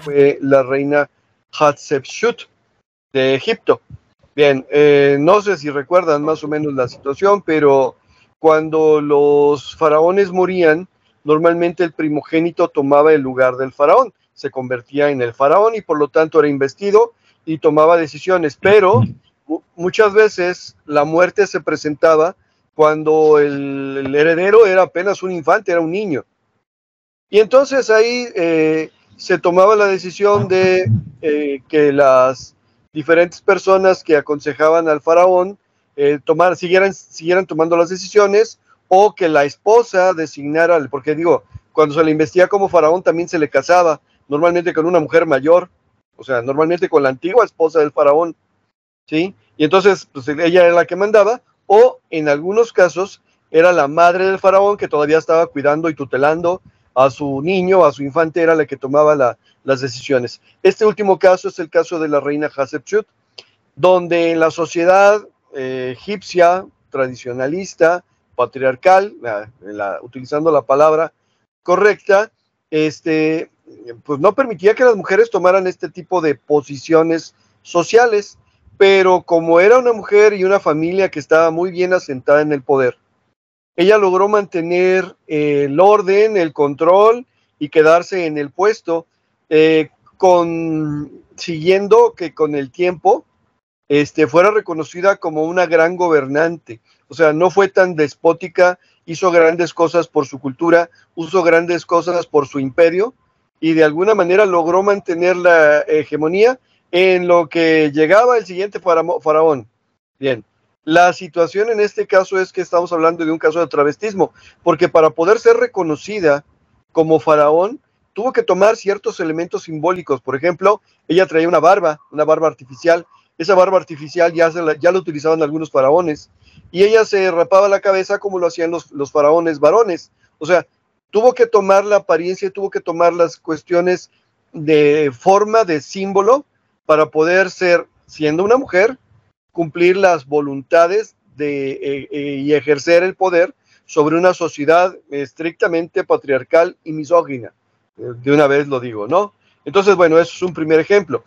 fue la reina Hatshepsut de Egipto. Bien, eh, no sé si recuerdan más o menos la situación, pero cuando los faraones morían, normalmente el primogénito tomaba el lugar del faraón, se convertía en el faraón y por lo tanto era investido y tomaba decisiones, pero muchas veces la muerte se presentaba cuando el, heredero era apenas un infante, era un niño. Y entonces ahí eh, se tomaba la decisión de eh, que las diferentes personas que aconsejaban al faraón eh, tomar, siguieran, siguieran tomando las decisiones o que la esposa designara, porque digo, cuando se le investiga como faraón también se le casaba, normalmente con una mujer mayor, o sea, normalmente con la antigua esposa del faraón, ¿sí? Y entonces, pues ella era la que mandaba, o en algunos casos era la madre del faraón que todavía estaba cuidando y tutelando a su niño, a su infante, era la que tomaba las decisiones. Este último caso es el caso de la reina Hatshepsut, donde en la sociedad eh, egipcia tradicionalista, patriarcal, utilizando la palabra correcta, este, pues no permitía que las mujeres tomaran este tipo de posiciones sociales, pero como era una mujer y una familia que estaba muy bien asentada en el poder, ella logró mantener el orden, el control y quedarse en el puesto, eh, con, siguiendo que con el tiempo este, fuera reconocida como una gran gobernante. O sea, no fue tan despótica, hizo grandes cosas por su cultura, hizo grandes cosas por su imperio y de alguna manera logró mantener la hegemonía en lo que llegaba el siguiente faraón. Bien, la situación en este caso es que estamos hablando de un caso de travestismo, porque para poder ser reconocida como faraón, tuvo que tomar ciertos elementos simbólicos. Por ejemplo, ella traía una barba, una barba artificial. Esa barba artificial ya, la, ya la utilizaban algunos faraones. Y ella se rapaba la cabeza como lo hacían los, los faraones varones. O sea, tuvo que tomar la apariencia, tuvo que tomar las cuestiones de forma, de símbolo, para poder ser, siendo una mujer, cumplir las voluntades de, eh, eh, y ejercer el poder sobre una sociedad estrictamente patriarcal y misógina. de una vez lo digo, ¿no? Entonces, bueno, eso es un primer ejemplo.